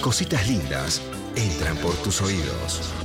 Cositas lindas entran por tus oídos.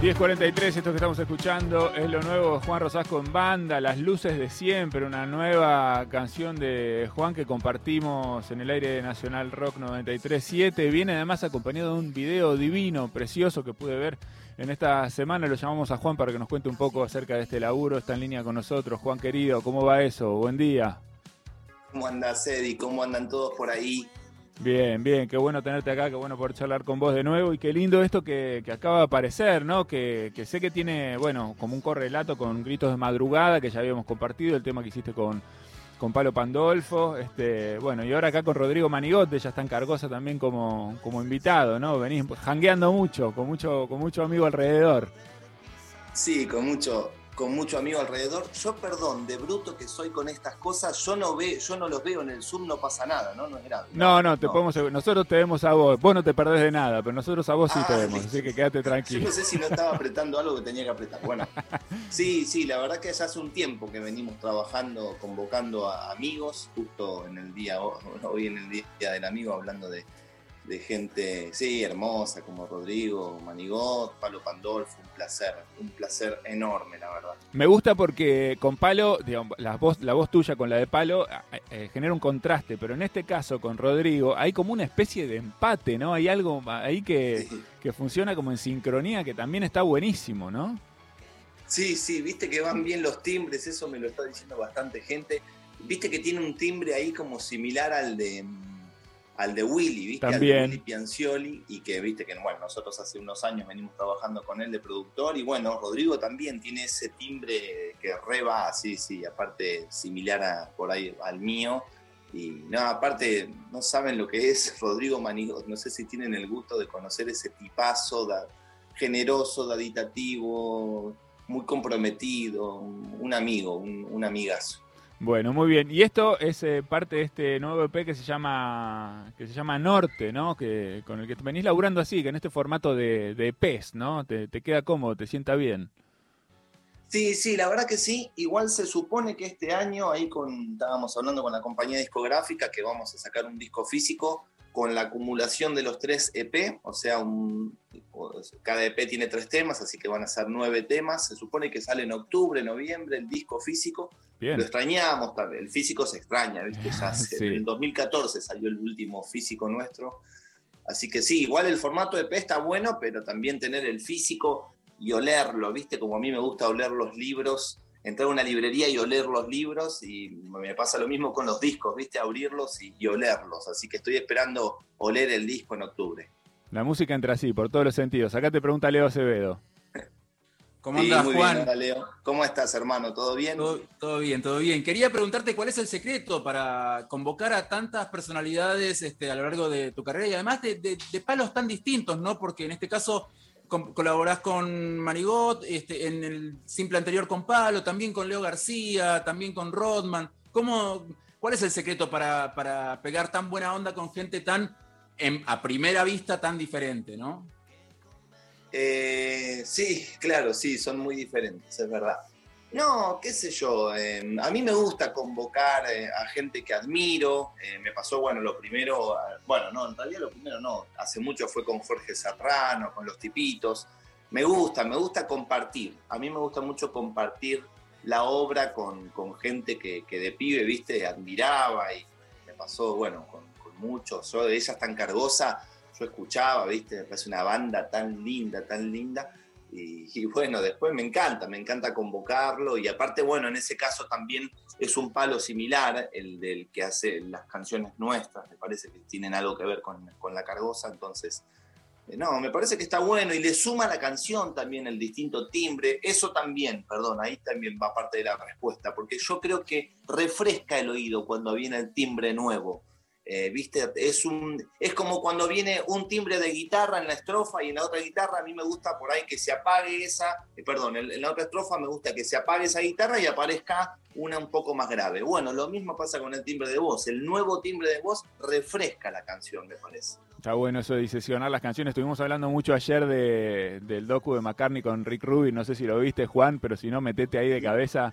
10.43, esto que estamos escuchando es lo nuevo Juan Rosasco en banda, Las Luces de Siempre, una nueva canción de Juan que compartimos en el aire de Nacional Rock 93.7. Viene además acompañado de un video divino, precioso que pude ver en esta semana. Lo llamamos a Juan para que nos cuente un poco acerca de este laburo. Está en línea con nosotros. Juan querido, ¿cómo va eso? Buen día. ¿Cómo andas, Eddie? ¿Cómo andan todos por ahí? Bien, bien, qué bueno tenerte acá, qué bueno poder charlar con vos de nuevo y qué lindo esto que, que acaba de aparecer, ¿no? Que, que sé que tiene, bueno, como un correlato con Gritos de Madrugada, que ya habíamos compartido, el tema que hiciste con, con Palo Pandolfo, este, bueno, y ahora acá con Rodrigo Manigote, ya está en Cargosa también como, como invitado, ¿no? Venís jangueando mucho, con mucho, con mucho amigo alrededor. Sí, con mucho, con mucho amigo alrededor. Yo, perdón, de bruto que soy con estas cosas, yo no ve, yo no los veo en el Zoom, no pasa nada, ¿no? No es grave. No, no, te podemos, nosotros te vemos a vos, vos no te perdés de nada, pero nosotros a vos sí Ah, te vemos, así que quédate Yo tranquilo. no sé si no estaba apretando algo que tenía que apretar. Bueno, sí, sí, la verdad que ya hace un tiempo que venimos trabajando, convocando a amigos, justo en el día, hoy en el Día del Amigo, hablando de, de gente, sí, hermosa, como Rodrigo, Manigot, Palo Pandolfo, un placer, un placer enorme, la verdad. Me gusta porque con Palo, digamos, la voz, la voz tuya con la de Palo eh, eh, genera un contraste, pero en este caso con Rodrigo hay como una especie de empate, ¿no? Hay algo ahí que, Sí. que funciona como en sincronía, que también está buenísimo, ¿no? Sí, sí, viste que van bien los timbres, eso me lo está diciendo bastante gente. Viste que tiene un timbre ahí como similar al de mm, al de Willy, viste, También. al de Willy Piancioli, y que viste que bueno, nosotros hace unos años venimos trabajando con él de productor, y bueno, Rodrigo también tiene ese timbre que reba, sí, sí, aparte similar a, por ahí al mío. Y no, aparte, no saben lo que es Rodrigo Manigot, no sé si tienen el gusto de conocer ese tipazo da- generoso, daditativo, muy comprometido, un, un amigo, un, un amigazo. Bueno, muy bien. Y esto es eh, parte de este nuevo EP que se llama que se llama Norte, ¿no? Que con el que venís laburando así, que en este formato de, de EPs, ¿no? Te, te queda cómodo, te sienta bien. Sí, sí, la verdad que sí. Igual se supone que este año, ahí con, estábamos hablando con la compañía discográfica, que vamos a sacar un disco físico con la acumulación de los tres EP, o sea, un, cada EP tiene tres temas, así que van a ser nueve temas. Se supone que sale en octubre, noviembre el disco físico. Bien. Lo extrañamos, también. el físico se extraña, ¿viste? Ya hace- Sí. En el 2014 salió el último físico nuestro. Así que sí, igual el formato EP está bueno, pero también tener el físico y olerlo, ¿viste? Como a mí me gusta oler los libros, entrar a una librería y oler los libros, y me pasa lo mismo con los discos, ¿viste? Abrirlos y, y olerlos. Así que estoy esperando oler el disco en octubre. La música entra así, por todos los sentidos. Acá te pregunta Leo Acevedo. ¿Cómo andas, Juan? bien, hola, Leo. ¿Cómo estás, hermano? ¿Todo bien? Todo, todo bien, todo bien. Quería preguntarte cuál es el secreto para convocar a tantas personalidades este, a lo largo de tu carrera y además de, de- de palos tan distintos, ¿no? Porque en este caso colaborás con Marigot, este, en el simple anterior con Palo, también con Leo García, también con Rodman. ¿Cómo, ¿Cuál es el secreto para, para pegar tan buena onda con gente tan, en- a primera vista, tan diferente, ¿no? Eh, sí, claro, sí, son muy diferentes, es verdad. No, qué sé yo, eh, a mí me gusta convocar eh, a gente que admiro. eh, me pasó, bueno, lo primero, eh, bueno, no, en realidad lo primero no, hace mucho fue con Jorge Serrano, con los tipitos. Me gusta, me gusta compartir. A mí me gusta mucho compartir la obra con, con gente que, que de pibe, viste, admiraba y me pasó, bueno, con, con muchos. Yo de ella tan cargosa, yo escuchaba, viste, me una banda tan linda, tan linda. Y, y bueno, después me encanta, me encanta convocarlo. Y aparte, bueno, en ese caso también es un palo similar, el del que hace las canciones nuestras, me parece que tienen algo que ver con, con la cargosa. Entonces, eh, no, me parece que está bueno y le suma la canción también el distinto timbre. Eso también, perdón, ahí también va parte de la respuesta, porque yo creo que refresca el oído cuando viene el timbre nuevo. Eh, ¿Viste? Es, un, es como cuando viene un timbre de guitarra en la estrofa y en la otra guitarra a mí me gusta por ahí que se apague esa, eh, perdón, en, en la otra estrofa me gusta que se apague esa guitarra y aparezca una un poco más grave. Bueno, lo mismo pasa con el timbre de voz. El nuevo timbre de voz refresca la canción, me parece. Está bueno eso de disesionar las canciones. Estuvimos hablando mucho ayer de, del docu de McCartney con Rick Rubin. No sé si lo viste, Juan, pero si no, metete ahí de cabeza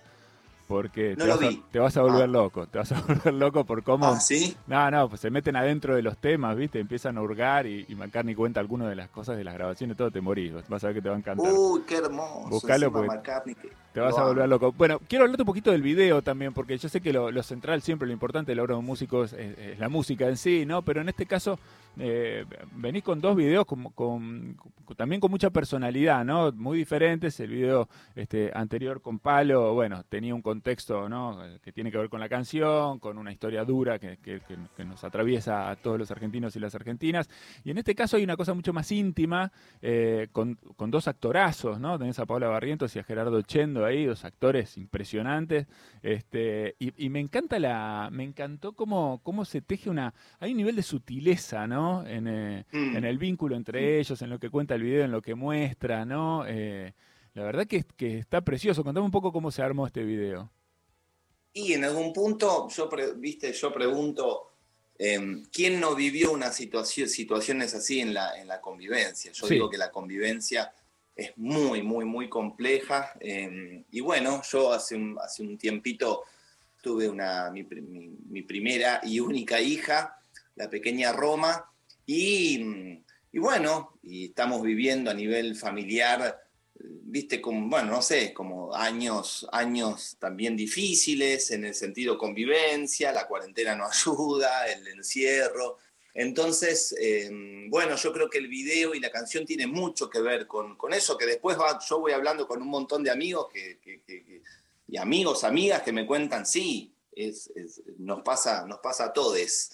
porque No te, vas a, vi. te vas a volver Ah. loco. Te vas a volver loco por cómo... Ah, ¿sí? No, no, pues se meten adentro de los temas, ¿viste? Empiezan a hurgar y, y McCartney cuenta algunas de las cosas de las grabaciones, todo te morís. Vas a ver que te va a encantar. Uy, qué hermoso. Buscalo porque McCartney, que- Te vas a volver loco. Bueno, quiero hablarte un poquito del video también, porque yo sé que lo, lo central siempre, lo importante de la obra de un músico es, es- es la música en sí, ¿no? Pero en este caso eh, venís con dos videos con, con- con- también con mucha personalidad, ¿no? Muy diferentes. El video este, anterior con Palo, bueno, tenía un contexto, ¿no? Eh, Que tiene que ver con la canción, con una historia dura que, que- que- que nos atraviesa a todos los argentinos y las argentinas. Y en este caso hay una cosa mucho más íntima, eh, con, con dos actorazos, ¿no? Tenés a Paula Barrientos y a Gerardo Chendo ahí, dos actores impresionantes. Este, y, y me encanta la, me encantó cómo, cómo se teje una, hay un nivel de sutileza, ¿no? En, eh, Mm. en el vínculo entre ellos, en lo que cuenta el video, en lo que muestra, ¿no? Eh, la verdad que, que está precioso. Contame un poco cómo se armó este video. Y en algún punto, yo, pre- viste, yo pregunto, eh, ¿quién no vivió una situación, situaciones así en la, en la convivencia? Yo Sí. digo que la convivencia es muy, muy, muy compleja. eh, y bueno, yo hace un, hace un tiempito tuve una, mi, mi- mi primera y única hija, la pequeña Roma, y, y bueno, y estamos viviendo a nivel familiar viste, como, bueno, no sé, como años, años también difíciles en el sentido convivencia, la cuarentena no ayuda, el encierro. Entonces, eh, bueno, yo creo que el video y la canción tiene mucho que ver con, con eso, que después yo voy hablando con un montón de amigos que, y amigos, amigas que me cuentan, sí, es- nos, pasa, nos pasa a todos.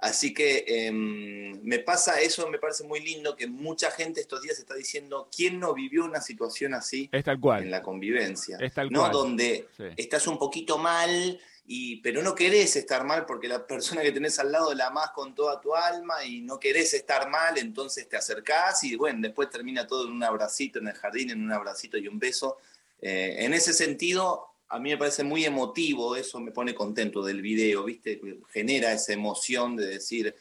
Así que eh, me pasa eso, me parece muy lindo que mucha gente estos días está diciendo, ¿quién no vivió una situación así Es tal en la convivencia? Es tal ¿No? cual. Donde Sí. estás un poquito mal, y, pero no querés estar mal porque la persona que tenés al lado la amás con toda tu alma y no querés estar mal, entonces te acercás y bueno, después termina todo en un abracito en el jardín, en un abracito y un beso. Eh, en ese sentido, a mí me parece muy emotivo, eso me pone contento del video, ¿viste? Genera esa emoción de decir,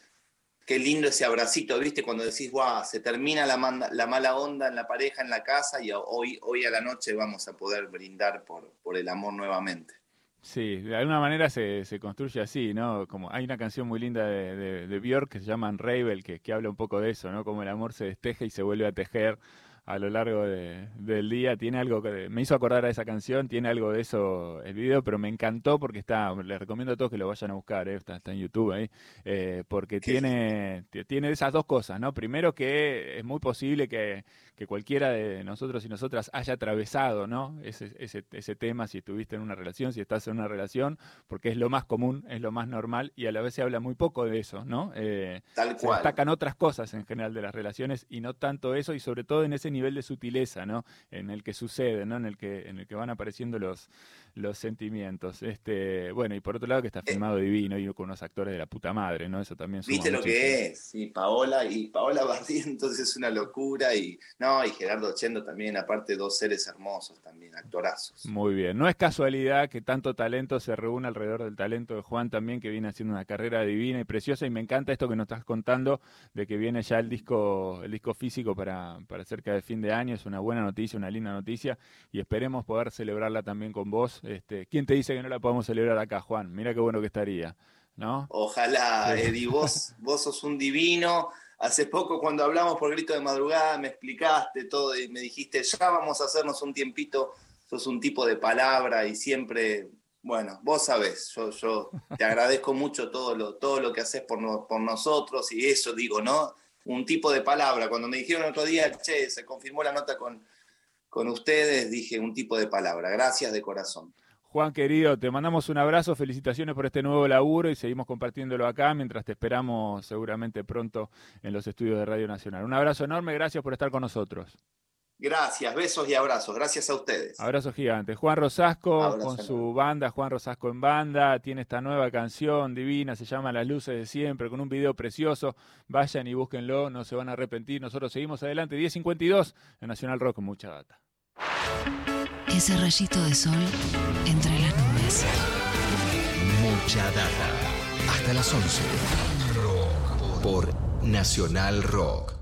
qué lindo ese abracito, ¿viste? Cuando decís, guau, se termina la, manda- la mala onda en la pareja, en la casa, y hoy, hoy a la noche vamos a poder brindar por, por el amor nuevamente. Sí, de alguna manera se, se construye así, ¿no? Como hay una canción muy linda de, de, de Björk que se llama Unravel, que, que habla un poco de eso, ¿no? Como el amor se desteja y se vuelve a tejer a lo largo de- del día. Tiene algo que me hizo acordar a esa canción, tiene algo de eso el video, pero me encantó porque está, les recomiendo a todos que lo vayan a buscar, ¿eh? está, está en YouTube ahí, eh, porque tiene, tiene esas dos cosas, ¿no? Primero que es muy posible que, que cualquiera de nosotros y nosotras haya atravesado, ¿no? Ese, ese, ese tema, si estuviste en una relación, si estás en una relación, porque es lo más común, es lo más normal y a la vez se habla muy poco de eso, ¿no? Eh, Tal se cual. destacan otras cosas en general de las relaciones y no tanto eso y sobre todo en ese nivel de sutileza, ¿no? En el que sucede, ¿no? En el que, en el que van apareciendo los, los sentimientos. Este, bueno, y por otro lado que está filmado divino y con unos actores de la puta madre, ¿no? Eso también suma ¿Viste lo que es? Sí, Paola y Paola Barrientos es una locura y no, y Gerardo Chendo también, aparte dos seres hermosos también, actorazos. Muy bien. No es casualidad que tanto talento se reúna alrededor del talento de Juan también, que viene haciendo una carrera divina y preciosa. Y me encanta esto que nos estás contando de que viene ya el disco, el disco físico para, para cerca de fin de año. Es una buena noticia, una linda noticia. Y esperemos poder celebrarla también con vos. Este, ¿Quién te dice que no la podemos celebrar acá, Juan? Mira qué bueno que estaría. ¿No? Ojalá, Sí. Eddie, vos, vos sos un divino. Hace poco cuando hablamos por grito de madrugada me explicaste todo y me dijiste, ya vamos a hacernos un tiempito, sos un tipo de palabra y siempre, bueno, vos sabés, yo, yo te agradezco mucho todo lo, todo lo que haces por, no- por nosotros y eso digo, ¿no? Un tipo de palabra. Cuando me dijeron otro día, che, se confirmó la nota con, con ustedes, dije un tipo de palabra. Gracias de corazón. Juan querido, te mandamos un abrazo, felicitaciones por este nuevo laburo y seguimos compartiéndolo acá mientras te esperamos seguramente pronto en los estudios de Radio Nacional. Un abrazo enorme, gracias por estar con nosotros. Gracias, besos y abrazos. Gracias a ustedes. Abrazo gigante. Juan Rosasco Abrazo con enorme. su banda, Juan Rosasco en banda, tiene esta nueva canción divina, se llama Las Luces de Siempre, con un video precioso. Vayan y búsquenlo, no se van a arrepentir. Nosotros seguimos adelante, 10.52 en Nacional Rock, mucha data. Ese rayito de sol entre las nubes. Mucha data. Hasta las 11. Por Nacional Rock.